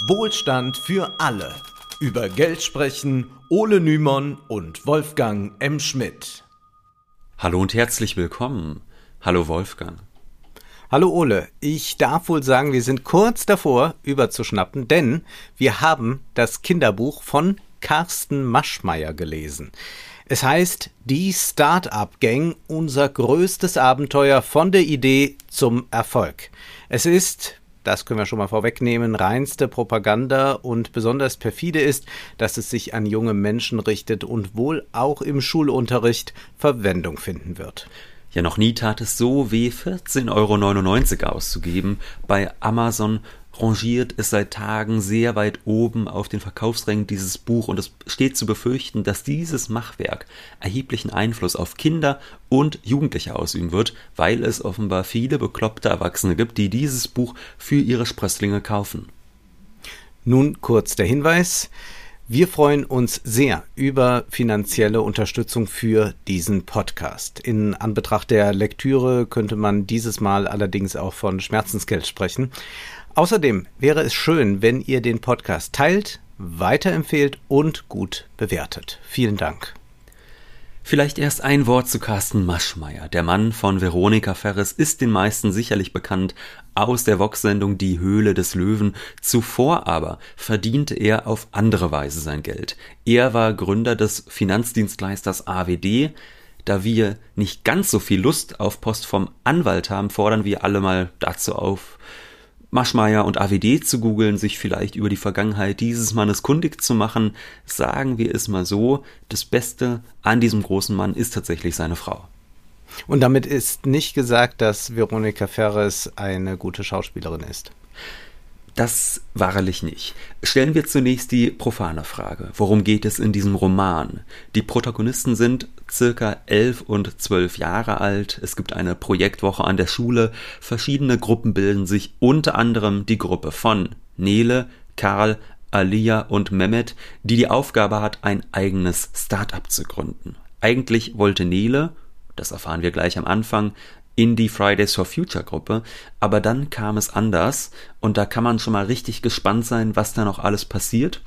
Wohlstand für alle. Über Geld sprechen Ole Nymon und Wolfgang M. Schmidt. Hallo und herzlich willkommen. Hallo Wolfgang. Hallo Ole, ich darf wohl sagen, wir sind kurz davor, überzuschnappen, denn wir haben das Kinderbuch von Carsten Maschmeyer gelesen. Es heißt Die Start-up Gang, unser größtes Abenteuer von der Idee zum Erfolg. Es ist, das können wir schon mal vorwegnehmen, reinste Propaganda und besonders perfide ist, dass es sich an junge Menschen richtet und wohl auch im Schulunterricht Verwendung finden wird. Ja, noch nie tat es so weh, 14,99 Euro auszugeben bei Amazon rangiert es seit Tagen sehr weit oben auf den Verkaufsrängen dieses Buch und es steht zu befürchten, dass dieses Machwerk erheblichen Einfluss auf Kinder und Jugendliche ausüben wird, weil es offenbar viele bekloppte Erwachsene gibt, die dieses Buch für ihre Sprösslinge kaufen. Nun kurz der Hinweis. Wir freuen uns sehr über finanzielle Unterstützung für diesen Podcast. In Anbetracht der Lektüre könnte man dieses Mal allerdings auch von Schmerzensgeld sprechen. Außerdem wäre es schön, wenn ihr den Podcast teilt, weiterempfehlt und gut bewertet. Vielen Dank. Vielleicht erst ein Wort zu Carsten Maschmeyer. Der Mann von Veronika Ferres ist den meisten sicherlich bekannt aus der Vox-Sendung Die Höhle des Löwen. Zuvor aber verdiente er auf andere Weise sein Geld. Er war Gründer des Finanzdienstleisters AWD. Da wir nicht ganz so viel Lust auf Post vom Anwalt haben, fordern wir alle mal dazu auf, Maschmeyer und AWD zu googeln, sich vielleicht über die Vergangenheit dieses Mannes kundig zu machen, sagen wir es mal so, das Beste an diesem großen Mann ist tatsächlich seine Frau. Und damit ist nicht gesagt, dass Veronika Ferres eine gute Schauspielerin ist. Das wahrlich nicht. Stellen wir zunächst die profane Frage. Worum geht es in diesem Roman? Die Protagonisten sind circa elf und zwölf Jahre alt. Es gibt eine Projektwoche an der Schule. Verschiedene Gruppen bilden sich, unter anderem die Gruppe von Nele, Karl, Alia und Mehmet, die die Aufgabe hat, ein eigenes Start-up zu gründen. Eigentlich wollte Nele, das erfahren wir gleich am Anfang, in die Fridays for Future Gruppe, aber dann kam es anders und da kann man schon mal richtig gespannt sein, was da noch alles passiert.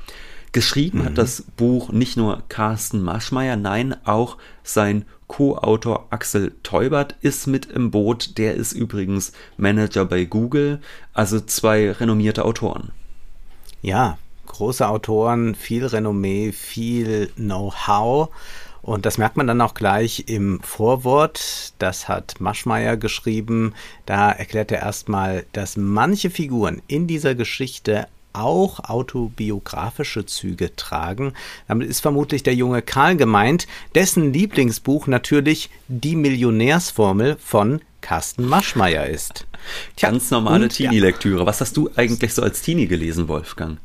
Geschrieben mhm. hat das Buch nicht nur Carsten Maschmeyer, nein, auch sein Co-Autor Axel Teubert ist mit im Boot. Der ist übrigens Manager bei Google, also zwei renommierte Autoren. Ja, große Autoren, viel Renommee, viel Know-how. Und das merkt man dann auch gleich im Vorwort. Das hat Maschmeyer geschrieben. Da erklärt er erstmal, dass manche Figuren in dieser Geschichte auch autobiografische Züge tragen. Damit ist vermutlich der junge Karl gemeint, dessen Lieblingsbuch natürlich die Millionärsformel von Carsten Maschmeyer ist. Ganz normale Teenie-Lektüre. Was hast du eigentlich so als Teenie gelesen, Wolfgang?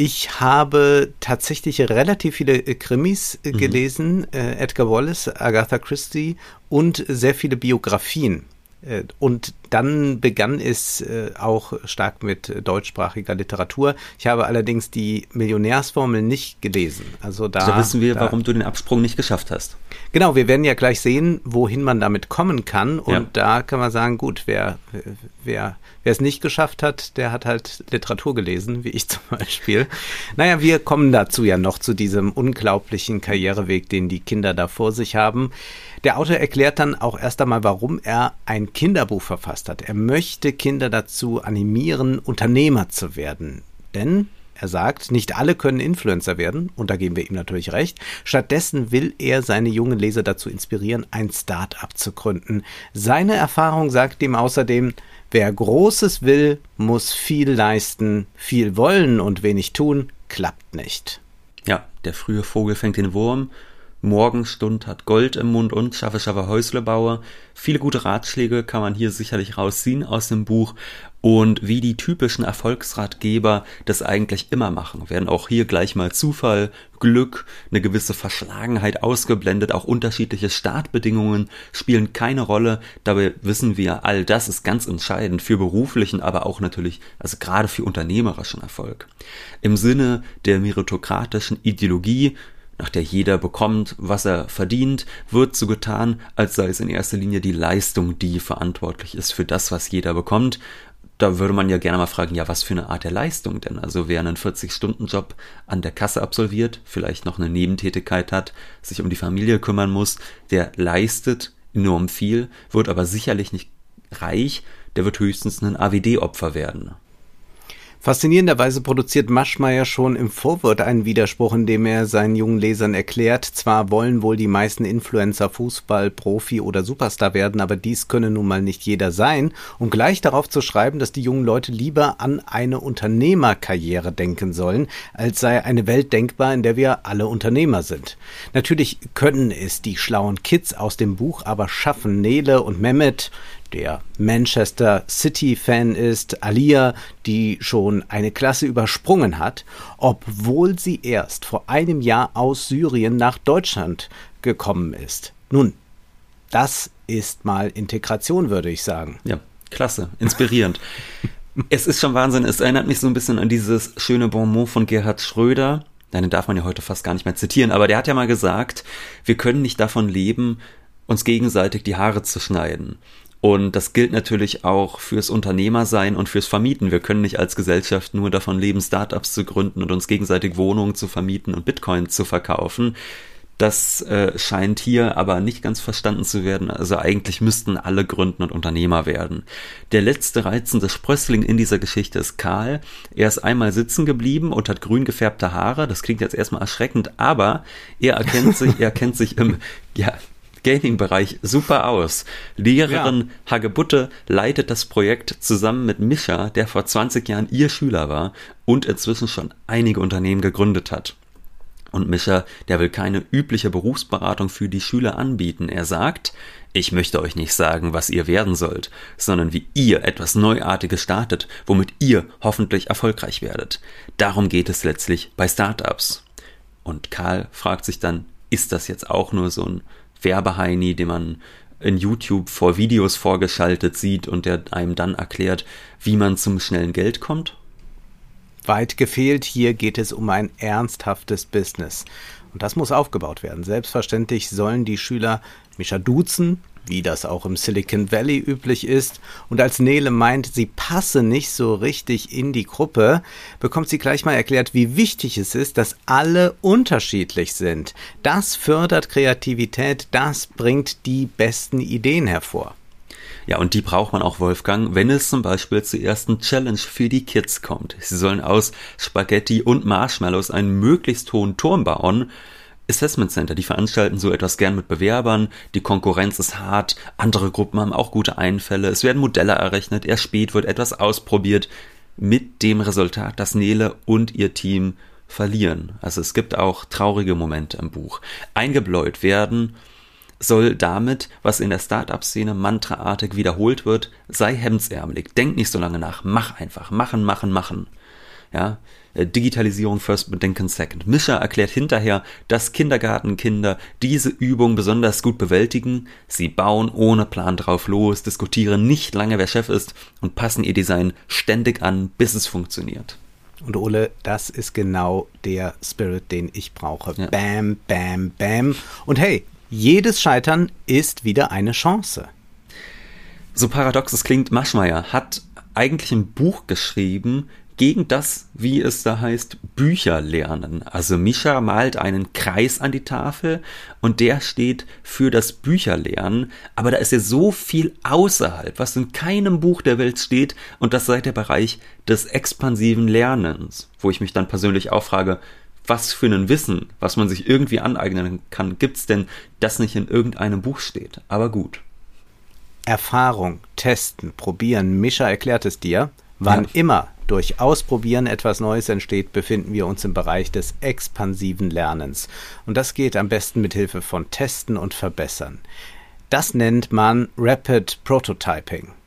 Ich habe tatsächlich relativ viele äh, Krimis äh, mhm. gelesen, äh, Edgar Wallace, Agatha Christie und sehr viele Biografien. Äh, und dann begann es äh, auch stark mit deutschsprachiger Literatur. Ich habe allerdings die Millionärsformel nicht gelesen. Also da, da wissen wir, da, warum du den Absprung nicht geschafft hast. Genau, wir werden ja gleich sehen, wohin man damit kommen kann. Und ja. da kann man sagen, gut, wer, wer, wer es nicht geschafft hat, der hat halt Literatur gelesen, wie ich zum Beispiel. Naja, wir kommen dazu ja noch zu diesem unglaublichen Karriereweg, den die Kinder da vor sich haben. Der Autor erklärt dann auch erst einmal, warum er ein Kinderbuch verfasst hat. Er möchte Kinder dazu animieren, Unternehmer zu werden. Denn er sagt, nicht alle können Influencer werden, und da geben wir ihm natürlich recht. Stattdessen will er seine jungen Leser dazu inspirieren, ein Start-up zu gründen. Seine Erfahrung sagt ihm außerdem, wer Großes will, muss viel leisten, viel wollen und wenig tun, klappt nicht. Ja, der frühe Vogel fängt den Wurm Morgenstund hat Gold im Mund und schaffe, schaffe Häuslebauer. Viele gute Ratschläge kann man hier sicherlich rausziehen aus dem Buch. Und wie die typischen Erfolgsratgeber das eigentlich immer machen, werden auch hier gleich mal Zufall, Glück, eine gewisse Verschlagenheit ausgeblendet, auch unterschiedliche Startbedingungen spielen keine Rolle. Dabei wissen wir, all das ist ganz entscheidend für beruflichen, aber auch natürlich, also gerade für unternehmerischen Erfolg. Im Sinne der meritokratischen Ideologie nach der jeder bekommt, was er verdient, wird so getan, als sei es in erster Linie die Leistung, die verantwortlich ist für das, was jeder bekommt. da würde man ja gerne mal fragen, ja, was für eine Art der Leistung denn? Also wer einen 40-Stunden-Job an der Kasse absolviert, vielleicht noch eine Nebentätigkeit hat, sich um die Familie kümmern muss, der leistet enorm viel, wird aber sicherlich nicht reich, der wird höchstens ein AWD-Opfer werden. Faszinierenderweise produziert Maschmeyer schon im Vorwort einen Widerspruch, in dem er seinen jungen Lesern erklärt, zwar wollen wohl die meisten Influencer Fußball, Profi oder Superstar werden, aber dies könne nun mal nicht jeder sein, um gleich darauf zu schreiben, dass die jungen Leute lieber an eine Unternehmerkarriere denken sollen, als sei eine Welt denkbar, in der wir alle Unternehmer sind. Natürlich können es die schlauen Kids aus dem Buch aber schaffen, Nele und Mehmet, der Manchester City-Fan ist, Alia, die schon eine Klasse übersprungen hat, obwohl sie erst vor einem Jahr aus Syrien nach Deutschland gekommen ist. Nun, das ist mal Integration, würde ich sagen. Ja, klasse, inspirierend. es ist schon Wahnsinn, es erinnert mich so ein bisschen an dieses schöne Bonmot von Gerhard Schröder. Den darf man ja heute fast gar nicht mehr zitieren, aber der hat ja mal gesagt, wir können nicht davon leben, uns gegenseitig die Haare zu schneiden. Und das gilt natürlich auch fürs Unternehmersein und fürs Vermieten. Wir können nicht als Gesellschaft nur davon leben, Startups zu gründen und uns gegenseitig Wohnungen zu vermieten und Bitcoin zu verkaufen. Das äh, scheint hier aber nicht ganz verstanden zu werden. Also eigentlich müssten alle gründen und Unternehmer werden. Der letzte reizende Sprössling in dieser Geschichte ist Karl. Er ist einmal sitzen geblieben und hat grün gefärbte Haare. Das klingt jetzt erstmal erschreckend, aber er erkennt sich, er kennt sich im, ja, Gaming-Bereich super aus. Lehrerin ja. Hagebutte leitet das Projekt zusammen mit Mischa, der vor 20 Jahren ihr Schüler war und inzwischen schon einige Unternehmen gegründet hat. Und Mischa, der will keine übliche Berufsberatung für die Schüler anbieten. Er sagt, ich möchte euch nicht sagen, was ihr werden sollt, sondern wie ihr etwas Neuartiges startet, womit ihr hoffentlich erfolgreich werdet. Darum geht es letztlich bei Startups. Und Karl fragt sich dann, ist das jetzt auch nur so ein Werbeheini, den man in YouTube vor Videos vorgeschaltet sieht und der einem dann erklärt, wie man zum schnellen Geld kommt? Weit gefehlt, hier geht es um ein ernsthaftes Business. Und das muss aufgebaut werden. Selbstverständlich sollen die Schüler Mischa duzen, wie das auch im Silicon Valley üblich ist. Und als Nele meint, sie passe nicht so richtig in die Gruppe, bekommt sie gleich mal erklärt, wie wichtig es ist, dass alle unterschiedlich sind. Das fördert Kreativität, das bringt die besten Ideen hervor. Ja, und die braucht man auch, Wolfgang, wenn es zum Beispiel zur ersten Challenge für die Kids kommt. Sie sollen aus Spaghetti und Marshmallows einen möglichst hohen Turm bauen. Assessment Center, die veranstalten so etwas gern mit Bewerbern, die Konkurrenz ist hart, andere Gruppen haben auch gute Einfälle, es werden Modelle errechnet, erst spät wird etwas ausprobiert, mit dem Resultat, dass Nele und ihr Team verlieren. Also es gibt auch traurige Momente im Buch. Eingebläut werden soll damit, was in der Startup-Szene mantraartig wiederholt wird, sei hemdsärmelig, denk nicht so lange nach, mach einfach, machen, machen, machen. Ja, äh, Digitalisierung first, Bedenken second. Mischa erklärt hinterher, dass Kindergartenkinder diese Übung besonders gut bewältigen. Sie bauen ohne Plan drauf los, diskutieren nicht lange, wer Chef ist und passen ihr Design ständig an, bis es funktioniert. Und Ole, das ist genau der Spirit, den ich brauche. Ja. Bam, bam, bam. Und hey, jedes Scheitern ist wieder eine Chance. So paradox es klingt, Maschmeyer hat eigentlich ein Buch geschrieben, gegen das, wie es da heißt, Bücher lernen. Also Mischa malt einen Kreis an die Tafel und der steht für das Bücherlernen, aber da ist ja so viel außerhalb, was in keinem Buch der Welt steht und das sei der Bereich des expansiven Lernens, wo ich mich dann persönlich auch frage, was für ein Wissen, was man sich irgendwie aneignen kann, gibt's denn, das nicht in irgendeinem Buch steht. Aber gut. Erfahrung, testen, probieren, Mischa erklärt es dir, wann ja. immer durch Ausprobieren etwas Neues entsteht, befinden wir uns im Bereich des expansiven Lernens. Und das geht am besten mit Hilfe von Testen und Verbessern. Das nennt man Rapid Prototyping.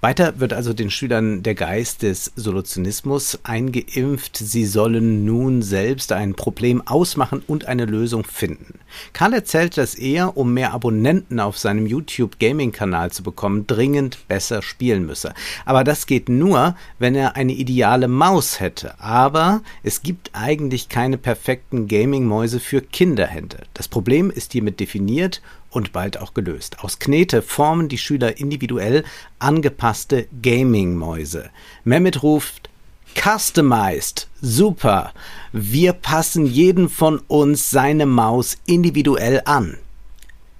Weiter wird also den Schülern der Geist des Solutionismus eingeimpft, sie sollen nun selbst ein Problem ausmachen und eine Lösung finden. Karl erzählt, dass er, um mehr Abonnenten auf seinem YouTube Gaming Kanal zu bekommen, dringend besser spielen müsse. Aber das geht nur, wenn er eine ideale Maus hätte. Aber es gibt eigentlich keine perfekten Gaming Mäuse für Kinderhände. Das Problem ist hiermit definiert und bald auch gelöst. Aus Knete formen die Schüler individuell angepasste Gaming-Mäuse. Mehmet ruft Customized. Super. Wir passen jeden von uns seine Maus individuell an.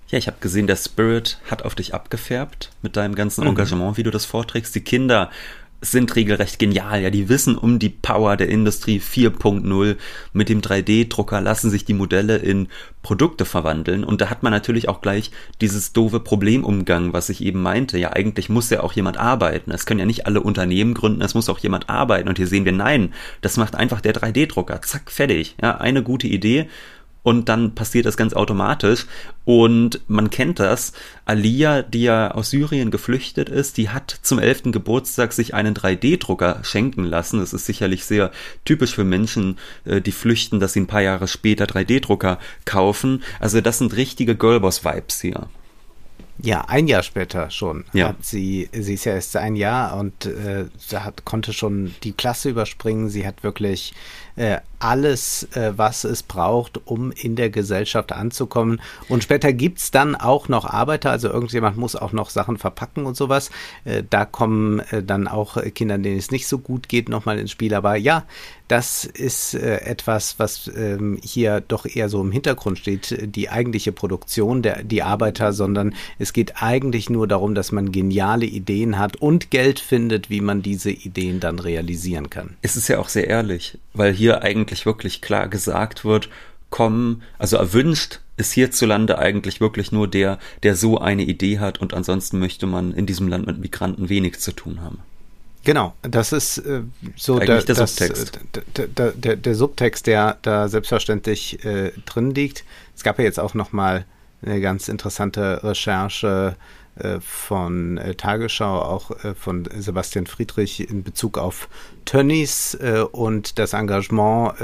Ja, ich habe gesehen, der Spirit hat auf dich abgefärbt mit deinem ganzen mhm. Engagement, wie du das vorträgst. Die Kinder sind regelrecht genial. Ja, die wissen um die Power der Industrie 4.0. Mit dem 3D-Drucker lassen sich die Modelle in Produkte verwandeln. Und da hat man natürlich auch gleich dieses doofe Problemumgang, was ich eben meinte. Ja, eigentlich muss ja auch jemand arbeiten. Es können ja nicht alle Unternehmen gründen, es muss auch jemand arbeiten. Und hier sehen wir, nein, das macht einfach der 3D-Drucker. Zack, fertig. Ja, eine gute Idee und dann passiert das ganz automatisch. Und man kennt das. Alia, die ja aus Syrien geflüchtet ist, die hat zum 11. Geburtstag sich einen 3D-Drucker schenken lassen. Das ist sicherlich sehr typisch für Menschen, äh, die flüchten, dass sie ein paar Jahre später 3D-Drucker kaufen. Also das sind richtige Girlboss-Vibes hier. Ja, ein Jahr später schon. Ja. Hat sie, sie ist ja erst ein Jahr und äh, hat, konnte schon die Klasse überspringen. Sie hat wirklich äh, alles, äh, was es braucht, um in der Gesellschaft anzukommen. Und später gibt's dann auch noch Arbeiter, also irgendjemand muss auch noch Sachen verpacken und sowas. Äh, da kommen äh, dann auch Kinder, denen es nicht so gut geht, nochmal ins Spiel. Aber ja, das ist äh, etwas, was ähm, hier doch eher so im Hintergrund steht, die eigentliche Produktion der die Arbeiter, sondern es geht eigentlich nur darum, dass man geniale Ideen hat und Geld findet, wie man diese Ideen dann realisieren kann. Es ist ja auch sehr ehrlich, weil hier eigentlich wirklich klar gesagt wird, kommen, also erwünscht ist hierzulande eigentlich wirklich nur der, der so eine Idee hat und ansonsten möchte man in diesem Land mit Migranten wenig zu tun haben. Genau, das ist äh, so der, der, das, Subtext. Der, der, der, der, Subtext, der da selbstverständlich äh, drin liegt. Es gab ja jetzt auch noch mal eine ganz interessante Recherche äh, von äh, Tagesschau, auch äh, von Sebastian Friedrich in Bezug auf Tönnies und das Engagement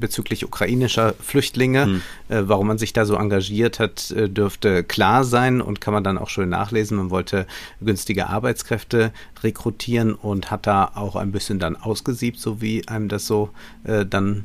bezüglich ukrainischer Flüchtlinge. Hm. Warum man sich da so engagiert hat, dürfte klar sein und kann man dann auch schön nachlesen. Man wollte günstige Arbeitskräfte rekrutieren und hat da auch ein bisschen dann ausgesiebt, so wie einem das so dann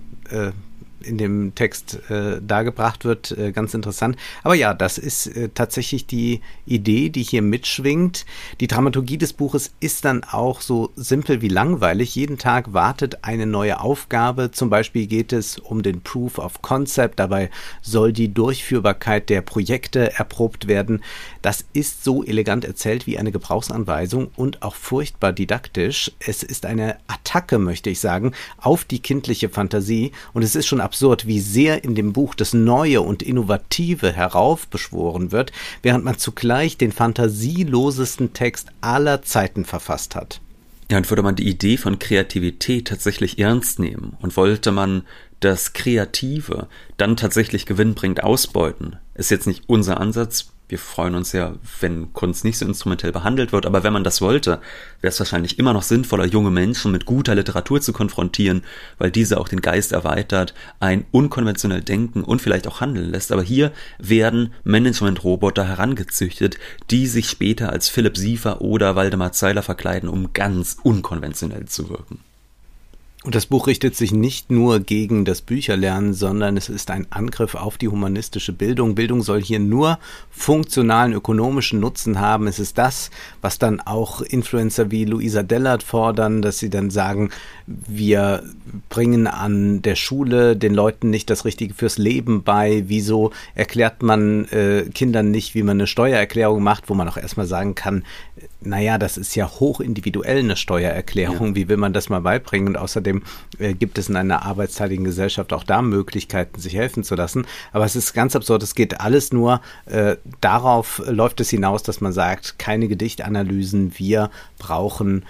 in dem Text äh, dargebracht wird, äh, ganz interessant. Aber ja, das ist äh, tatsächlich die Idee, die hier mitschwingt. Die Dramaturgie des Buches ist dann auch so simpel wie langweilig. Jeden Tag wartet eine neue Aufgabe. Zum Beispiel geht es um den Proof of Concept. Dabei soll die Durchführbarkeit der Projekte erprobt werden. Das ist so elegant erzählt wie eine Gebrauchsanweisung und auch furchtbar didaktisch. Es ist eine Attacke, möchte ich sagen, auf die kindliche Fantasie und es ist schon absurd, wie sehr in dem Buch das Neue und Innovative heraufbeschworen wird, während man zugleich den fantasielosesten Text aller Zeiten verfasst hat. Ja, und würde man die Idee von Kreativität tatsächlich ernst nehmen und wollte man das Kreative dann tatsächlich gewinnbringend ausbeuten, ist jetzt nicht unser Ansatz, wir freuen uns ja, wenn Kunst nicht so instrumentell behandelt wird, aber wenn man das wollte, wäre es wahrscheinlich immer noch sinnvoller, junge Menschen mit guter Literatur zu konfrontieren, weil diese auch den Geist erweitert, ein unkonventionell denken und vielleicht auch handeln lässt. Aber hier werden Management-Roboter herangezüchtet, die sich später als Philipp Siefer oder Waldemar Zeiler verkleiden, um ganz unkonventionell zu wirken. Und das Buch richtet sich nicht nur gegen das Bücherlernen, sondern es ist ein Angriff auf die humanistische Bildung. Bildung soll hier nur funktionalen ökonomischen Nutzen haben. Es ist das, was dann auch Influencer wie Luisa Dellert fordern, dass sie dann sagen, wir bringen an der Schule den Leuten nicht das Richtige fürs Leben bei. Wieso erklärt man äh, Kindern nicht, wie man eine Steuererklärung macht, wo man auch erstmal sagen kann, naja, das ist ja hoch individuell eine Steuererklärung. Ja. Wie will man das mal beibringen? Und außerdem äh, gibt es in einer arbeitsteiligen Gesellschaft auch da Möglichkeiten, sich helfen zu lassen. Aber es ist ganz absurd. Es geht alles nur äh, darauf, läuft es hinaus, dass man sagt, keine Gedichtanalysen. Wir brauchen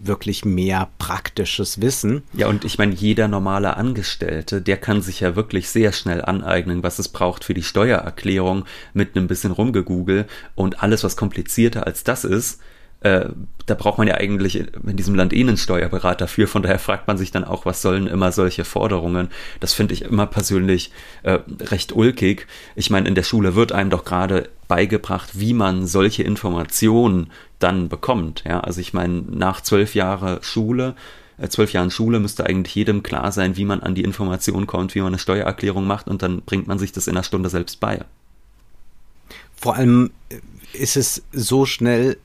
wirklich mehr praktisches Wissen. Ja, und ich meine, jeder normale Angestellte, der kann sich ja wirklich sehr schnell aneignen, was es braucht für die Steuererklärung mit einem bisschen rumgegoogle und alles, was komplizierter als das ist, äh, da braucht man ja eigentlich in diesem Land eh einen Steuerberater für. Von daher fragt man sich dann auch, was sollen immer solche Forderungen? Das finde ich immer persönlich äh, recht ulkig. Ich meine, in der Schule wird einem doch gerade beigebracht, wie man solche Informationen dann bekommt. Ja, also ich meine, nach zwölf Jahre Schule äh, zwölf Jahren Schule müsste eigentlich jedem klar sein, wie man an die Information kommt, wie man eine Steuererklärung macht und dann bringt man sich das in einer Stunde selbst bei. vor allem ist es so schnell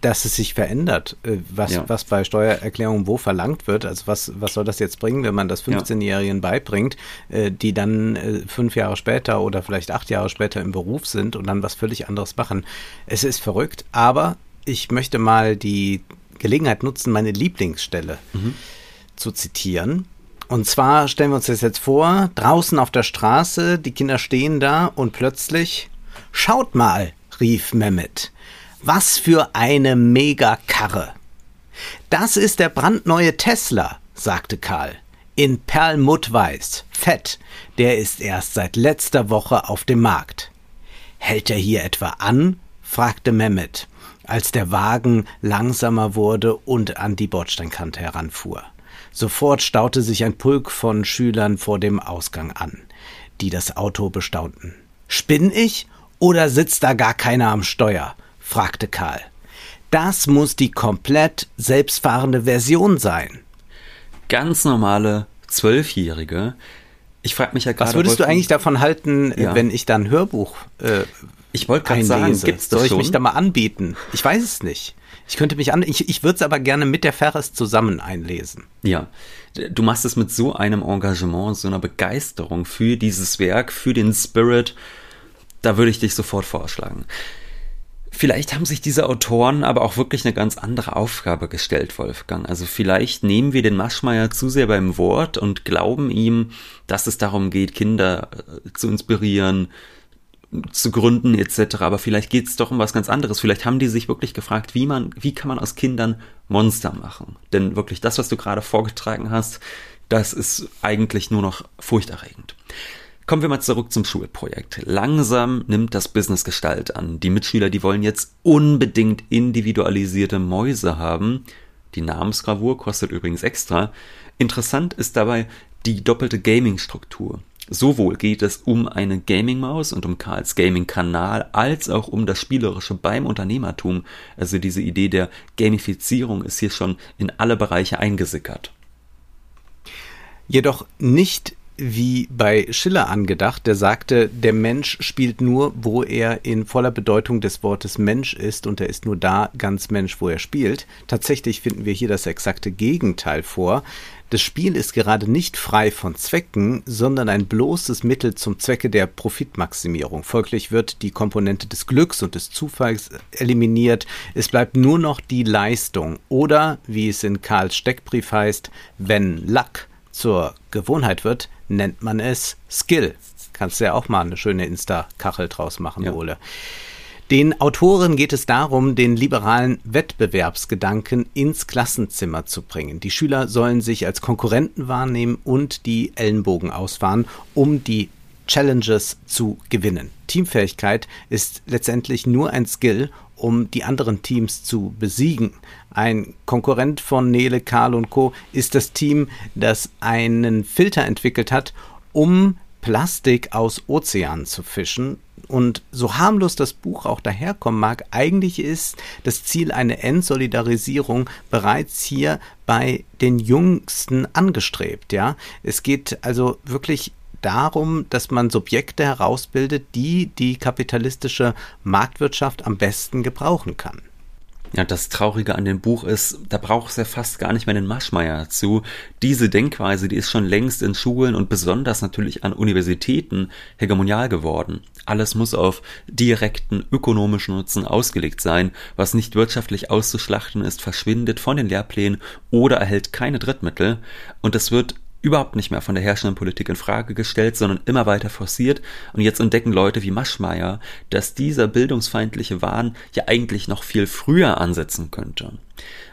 dass es sich verändert, äh, was, ja. was bei Steuererklärungen wo verlangt wird. Also was, was soll das jetzt bringen, wenn man das 15-Jährigen beibringt, äh, die dann äh, fünf Jahre später oder vielleicht acht Jahre später im Beruf sind und dann was völlig anderes machen. Es ist verrückt, aber ich möchte mal die Gelegenheit nutzen, meine Lieblingsstelle mhm. zu zitieren. Und zwar stellen wir uns das jetzt vor, draußen auf der Straße, die Kinder stehen da und plötzlich, schaut mal, rief Mehmet. Was für eine Megakarre. Das ist der brandneue Tesla, sagte Karl. In Perlmuttweiß, fett, der ist erst seit letzter Woche auf dem Markt. Hält er hier etwa an? fragte Mehmet, als der Wagen langsamer wurde und an die Bordsteinkante heranfuhr. Sofort staute sich ein Pulk von Schülern vor dem Ausgang an, die das Auto bestaunten. Spinn ich oder sitzt da gar keiner am Steuer? Fragte Karl. Das muss die komplett selbstfahrende Version sein. Ganz normale Zwölfjährige. Ich frage mich ja gerade. Was würdest du eigentlich davon halten, ja. wenn ich dann Hörbuch äh, Ich wollte gerade sagen, gibt's das Soll ich schon? mich da mal anbieten? Ich weiß es nicht. Ich könnte mich an, ich, ich würde es aber gerne mit der Ferris zusammen einlesen. Ja, du machst es mit so einem Engagement, so einer Begeisterung für dieses Werk, für den Spirit. Da würde ich dich sofort vorschlagen. Vielleicht haben sich diese Autoren aber auch wirklich eine ganz andere Aufgabe gestellt, Wolfgang. Also vielleicht nehmen wir den Maschmeyer zu sehr beim Wort und glauben ihm, dass es darum geht, Kinder äh, zu inspirieren, zu gründen etc. Aber vielleicht geht es doch um was ganz anderes. Vielleicht haben die sich wirklich gefragt, wie man, wie kann man aus Kindern Monster machen? Denn wirklich das, was du gerade vorgetragen hast, das ist eigentlich nur noch furchterregend. Kommen wir mal zurück zum Schulprojekt. Langsam nimmt das Business Gestalt an. Die Mitschüler, die wollen jetzt unbedingt individualisierte Mäuse haben. Die Namensgravur kostet übrigens extra. Interessant ist dabei die doppelte Gaming-Struktur. Sowohl geht es um eine Gaming-Maus und um Karls Gaming-Kanal, als auch um das Spielerische beim Unternehmertum. Also diese Idee der Gamifizierung ist hier schon in alle Bereiche eingesickert. Jedoch nicht wie bei Schiller angedacht, der sagte, der Mensch spielt nur, wo er in voller Bedeutung des Wortes Mensch ist und er ist nur da ganz Mensch, wo er spielt. Tatsächlich finden wir hier das exakte Gegenteil vor. Das Spiel ist gerade nicht frei von Zwecken, sondern ein bloßes Mittel zum Zwecke der Profitmaximierung. Folglich wird die Komponente des Glücks und des Zufalls eliminiert. Es bleibt nur noch die Leistung oder, wie es in Karls Steckbrief heißt, wenn Luck zur Gewohnheit wird, nennt man es Skill. Kannst du ja auch mal eine schöne Insta-Kachel draus machen, ja. Ole. Den Autoren geht es darum, den liberalen Wettbewerbsgedanken ins Klassenzimmer zu bringen. Die Schüler sollen sich als Konkurrenten wahrnehmen und die Ellenbogen ausfahren, um die Challenges zu gewinnen. Teamfähigkeit ist letztendlich nur ein Skill, um die anderen Teams zu besiegen. Ein Konkurrent von Nele, Karl und Co. ist das Team, das einen Filter entwickelt hat, um Plastik aus Ozeanen zu fischen. Und so harmlos das Buch auch daherkommen mag, eigentlich ist das Ziel eine Entsolidarisierung bereits hier bei den Jüngsten angestrebt. Ja, es geht also wirklich darum, dass man Subjekte herausbildet, die die kapitalistische Marktwirtschaft am besten gebrauchen kann. Ja, das Traurige an dem Buch ist, da braucht es ja fast gar nicht mehr den Maschmeier zu. Diese Denkweise, die ist schon längst in Schulen und besonders natürlich an Universitäten hegemonial geworden. Alles muss auf direkten ökonomischen Nutzen ausgelegt sein. Was nicht wirtschaftlich auszuschlachten ist, verschwindet von den Lehrplänen oder erhält keine Drittmittel. Und es wird überhaupt nicht mehr von der herrschenden Politik in Frage gestellt, sondern immer weiter forciert. Und jetzt entdecken Leute wie Maschmeyer, dass dieser bildungsfeindliche Wahn ja eigentlich noch viel früher ansetzen könnte.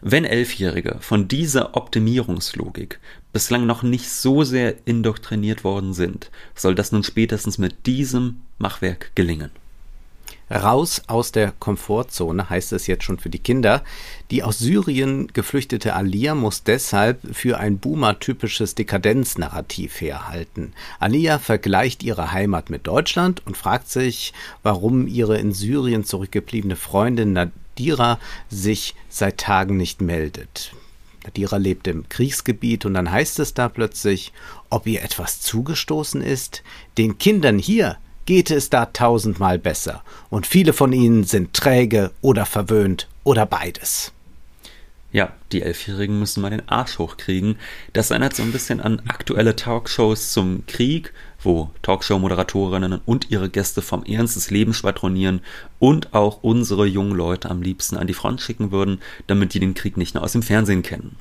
Wenn Elfjährige von dieser Optimierungslogik bislang noch nicht so sehr indoktriniert worden sind, soll das nun spätestens mit diesem Machwerk gelingen. Raus aus der Komfortzone heißt es jetzt schon für die Kinder. Die aus Syrien geflüchtete Alia muss deshalb für ein Boomer-typisches Dekadenznarrativ herhalten. Alia vergleicht ihre Heimat mit Deutschland und fragt sich, warum ihre in Syrien zurückgebliebene Freundin Nadira sich seit Tagen nicht meldet. Nadira lebt im Kriegsgebiet und dann heißt es da plötzlich, ob ihr etwas zugestoßen ist. Den Kindern hier geht es da tausendmal besser. Und viele von ihnen sind träge oder verwöhnt oder beides. Ja, die Elfjährigen müssen mal den Arsch hochkriegen. Das erinnert so ein bisschen an aktuelle Talkshows zum Krieg, wo Talkshow-Moderatorinnen und ihre Gäste vom Ernst des Lebens schwadronieren und auch unsere jungen Leute am liebsten an die Front schicken würden, damit die den Krieg nicht nur aus dem Fernsehen kennen.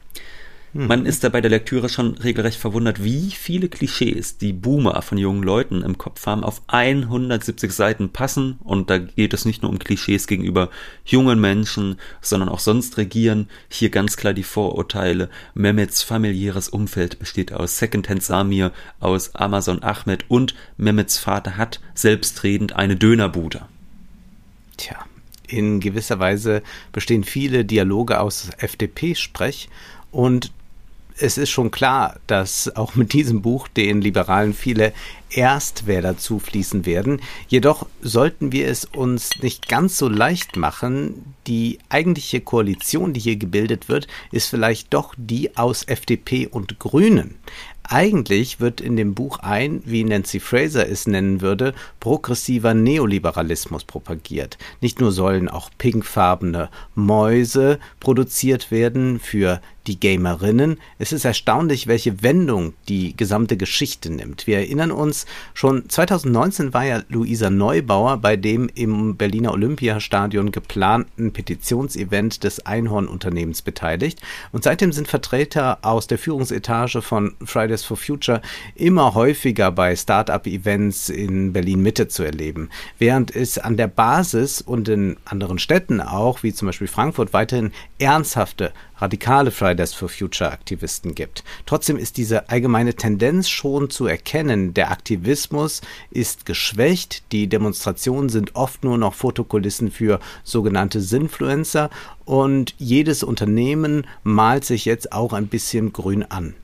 Mhm. Man ist da bei der Lektüre schon regelrecht verwundert, wie viele Klischees die Boomer von jungen Leuten im Kopf haben, auf 170 Seiten passen. Und da geht es nicht nur um Klischees gegenüber jungen Menschen, sondern auch sonst regieren. Hier ganz klar die Vorurteile. Mehmets familiäres Umfeld besteht aus Secondhand Samir, aus Amazon Ahmed und Mehmets Vater hat selbstredend eine Dönerbude. Tja, in gewisser Weise bestehen viele Dialoge aus FDP-Sprech und es ist schon klar, dass auch mit diesem Buch den Liberalen viele Erstwähler zufließen werden. Jedoch sollten wir es uns nicht ganz so leicht machen. Die eigentliche Koalition, die hier gebildet wird, ist vielleicht doch die aus FDP und Grünen. Eigentlich wird in dem Buch ein, wie Nancy Fraser es nennen würde, progressiver Neoliberalismus propagiert. Nicht nur sollen auch pinkfarbene Mäuse produziert werden für die Gamerinnen. Es ist erstaunlich, welche Wendung die gesamte Geschichte nimmt. Wir erinnern uns, schon 2019 war ja Luisa Neubauer bei dem im Berliner Olympiastadion geplanten Petitionsevent des Einhorn-Unternehmens beteiligt. Und seitdem sind Vertreter aus der Führungsetage von Fridays for Future immer häufiger bei Start-up-Events in Berlin-Mitte zu erleben. Während es an der Basis und in anderen Städten auch, wie zum Beispiel Frankfurt, weiterhin ernsthafte radikale Fridays for Future Aktivisten gibt. Trotzdem ist diese allgemeine Tendenz schon zu erkennen. Der Aktivismus ist geschwächt. Die Demonstrationen sind oft nur noch Fotokulissen für sogenannte Sinfluencer und jedes Unternehmen malt sich jetzt auch ein bisschen grün an.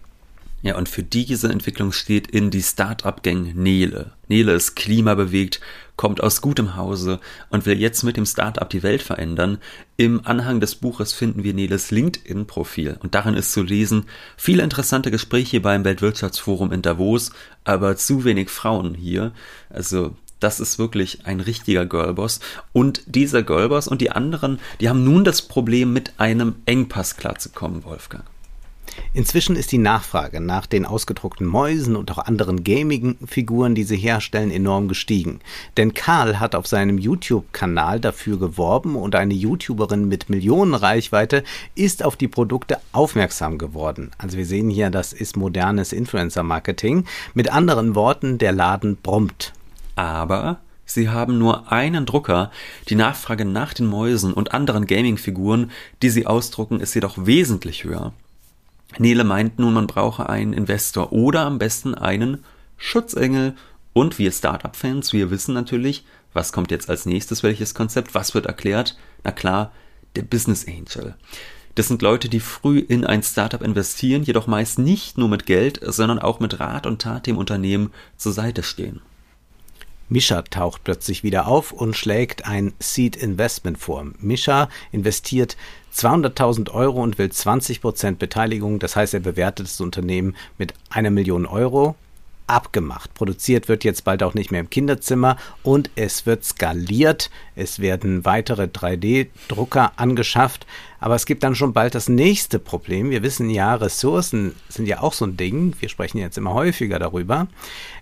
Ja, und für diese Entwicklung steht in die Start-up-Gang Nele. Nele ist klimabewegt, kommt aus gutem Hause und will jetzt mit dem Start-up die Welt verändern. Im Anhang des Buches finden wir Neles LinkedIn-Profil und darin ist zu lesen, viele interessante Gespräche beim Weltwirtschaftsforum in Davos, aber zu wenig Frauen hier. Also das ist wirklich ein richtiger Girlboss. Und dieser Girlboss und die anderen, die haben nun das Problem, mit einem Engpass klarzukommen, Wolfgang. Inzwischen ist die Nachfrage nach den ausgedruckten Mäusen und auch anderen Gaming-Figuren, die sie herstellen, enorm gestiegen. Denn Karl hat auf seinem YouTube-Kanal dafür geworben und eine YouTuberin mit Millionenreichweite ist auf die Produkte aufmerksam geworden. Also wir sehen hier, das ist modernes Influencer-Marketing. Mit anderen Worten, der Laden brummt. Aber Sie haben nur einen Drucker. Die Nachfrage nach den Mäusen und anderen Gaming-Figuren, die sie ausdrucken, ist jedoch wesentlich höher. Nele meint nun, man brauche einen Investor oder am besten einen Schutzengel. Und wir Startup-Fans, wir wissen natürlich, was kommt jetzt als nächstes, welches Konzept, was wird erklärt? Na klar, der Business Angel. Das sind Leute, die früh in ein Startup investieren, jedoch meist nicht nur mit Geld, sondern auch mit Rat und Tat dem Unternehmen zur Seite stehen. Mischa taucht plötzlich wieder auf und schlägt ein Seed Investment vor. Mischa investiert 200.000 Euro und will 20 Prozent Beteiligung. Das heißt, er bewertet das Unternehmen mit einer Million Euro. Abgemacht. Produziert wird jetzt bald auch nicht mehr im Kinderzimmer und es wird skaliert. Es werden weitere 3D-Drucker angeschafft. Aber es gibt dann schon bald das nächste Problem. Wir wissen ja, Ressourcen sind ja auch so ein Ding. Wir sprechen jetzt immer häufiger darüber.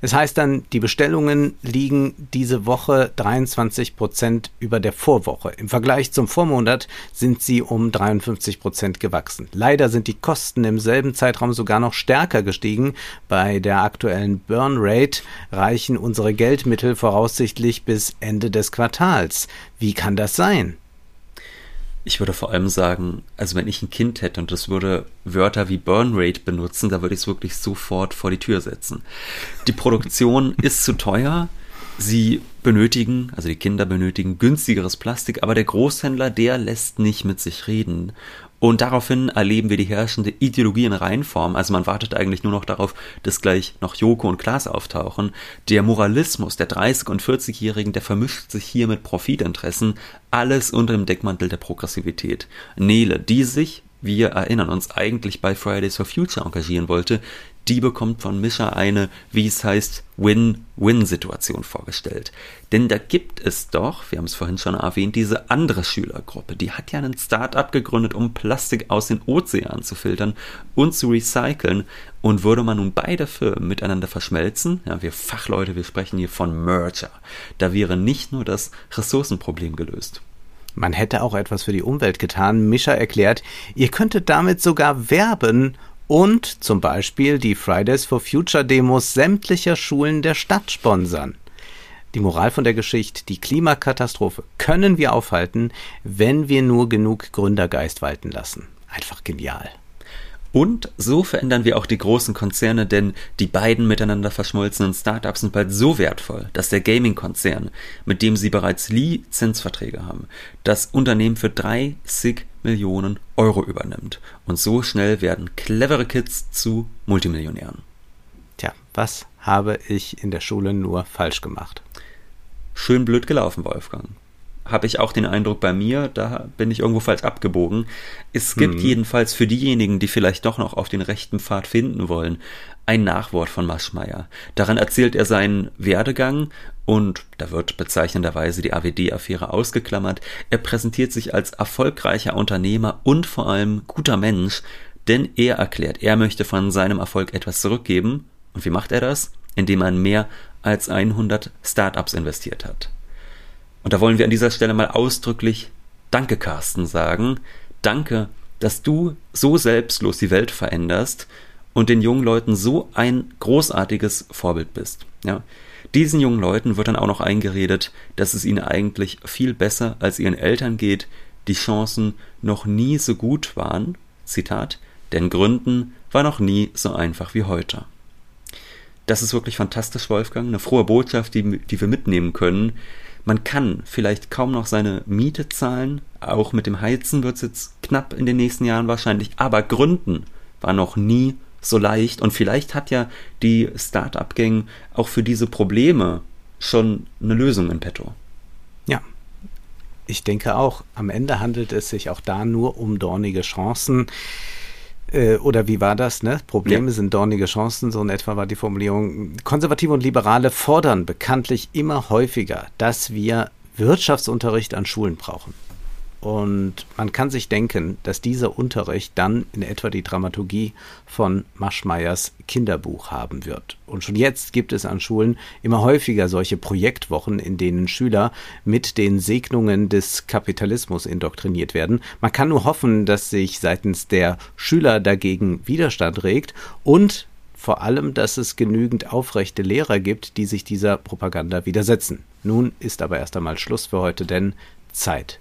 Es heißt dann, die Bestellungen liegen diese Woche 23 Prozent über der Vorwoche. Im Vergleich zum Vormonat sind sie um 53 Prozent gewachsen. Leider sind die Kosten im selben Zeitraum sogar noch stärker gestiegen. Bei der aktuellen Burn Rate reichen unsere Geldmittel voraussichtlich bis Ende des Quartals. Wie kann das sein? Ich würde vor allem sagen, also wenn ich ein Kind hätte und das würde Wörter wie Burn Rate benutzen, da würde ich es wirklich sofort vor die Tür setzen. Die Produktion ist zu teuer. Sie benötigen, also die Kinder benötigen günstigeres Plastik, aber der Großhändler, der lässt nicht mit sich reden. Und daraufhin erleben wir die herrschende Ideologie in Reinform. Also man wartet eigentlich nur noch darauf, dass gleich noch Joko und Klaas auftauchen. Der Moralismus der 30- und 40-Jährigen, der vermischt sich hier mit Profitinteressen. Alles unter dem Deckmantel der Progressivität. Nele, die sich wir erinnern uns, eigentlich bei Fridays for Future engagieren wollte, die bekommt von Mischa eine, wie es heißt, Win-Win-Situation vorgestellt. Denn da gibt es doch, wir haben es vorhin schon erwähnt, diese andere Schülergruppe, die hat ja ein Start-up gegründet, um Plastik aus den Ozeanen zu filtern und zu recyceln. Und würde man nun beide Firmen miteinander verschmelzen, ja, wir Fachleute, wir sprechen hier von Merger, da wäre nicht nur das Ressourcenproblem gelöst. Man hätte auch etwas für die Umwelt getan. Mischa erklärt, ihr könntet damit sogar werben und zum Beispiel die Fridays for Future Demos sämtlicher Schulen der Stadt sponsern. Die Moral von der Geschichte, die Klimakatastrophe können wir aufhalten, wenn wir nur genug Gründergeist walten lassen. Einfach genial. Und so verändern wir auch die großen Konzerne, denn die beiden miteinander verschmolzenen Startups sind bald so wertvoll, dass der Gaming-Konzern, mit dem sie bereits Lizenzverträge haben, das Unternehmen für 30 Millionen Euro übernimmt. Und so schnell werden clevere Kids zu Multimillionären. Tja, was habe ich in der Schule nur falsch gemacht? Schön blöd gelaufen, Wolfgang habe ich auch den Eindruck bei mir, da bin ich irgendwo falsch abgebogen. Es gibt mhm. jedenfalls für diejenigen, die vielleicht doch noch auf den rechten Pfad finden wollen, ein Nachwort von Maschmeyer. Daran erzählt er seinen Werdegang und da wird bezeichnenderweise die AWD-Affäre ausgeklammert. Er präsentiert sich als erfolgreicher Unternehmer und vor allem guter Mensch, denn er erklärt, er möchte von seinem Erfolg etwas zurückgeben. Und wie macht er das? Indem er mehr als 100 Startups investiert hat. Und da wollen wir an dieser Stelle mal ausdrücklich Danke, Carsten, sagen. Danke, dass du so selbstlos die Welt veränderst und den jungen Leuten so ein großartiges Vorbild bist. Ja. Diesen jungen Leuten wird dann auch noch eingeredet, dass es ihnen eigentlich viel besser als ihren Eltern geht, die Chancen noch nie so gut waren. Zitat, denn Gründen war noch nie so einfach wie heute. Das ist wirklich fantastisch, Wolfgang. Eine frohe Botschaft, die, die wir mitnehmen können. Man kann vielleicht kaum noch seine Miete zahlen, auch mit dem Heizen wird es jetzt knapp in den nächsten Jahren wahrscheinlich, aber Gründen war noch nie so leicht und vielleicht hat ja die Start-up-Gang auch für diese Probleme schon eine Lösung in petto. Ja, ich denke auch, am Ende handelt es sich auch da nur um dornige Chancen. Äh, oder wie war das? Ne? Probleme ja. sind dornige Chancen, so in etwa war die Formulierung. Konservative und Liberale fordern bekanntlich immer häufiger, dass wir Wirtschaftsunterricht an Schulen brauchen. Und man kann sich denken, dass dieser Unterricht dann in etwa die Dramaturgie von Maschmeyers Kinderbuch haben wird. Und schon jetzt gibt es an Schulen immer häufiger solche Projektwochen, in denen Schüler mit den Segnungen des Kapitalismus indoktriniert werden. Man kann nur hoffen, dass sich seitens der Schüler dagegen Widerstand regt und vor allem, dass es genügend aufrechte Lehrer gibt, die sich dieser Propaganda widersetzen. Nun ist aber erst einmal Schluss für heute, denn Zeit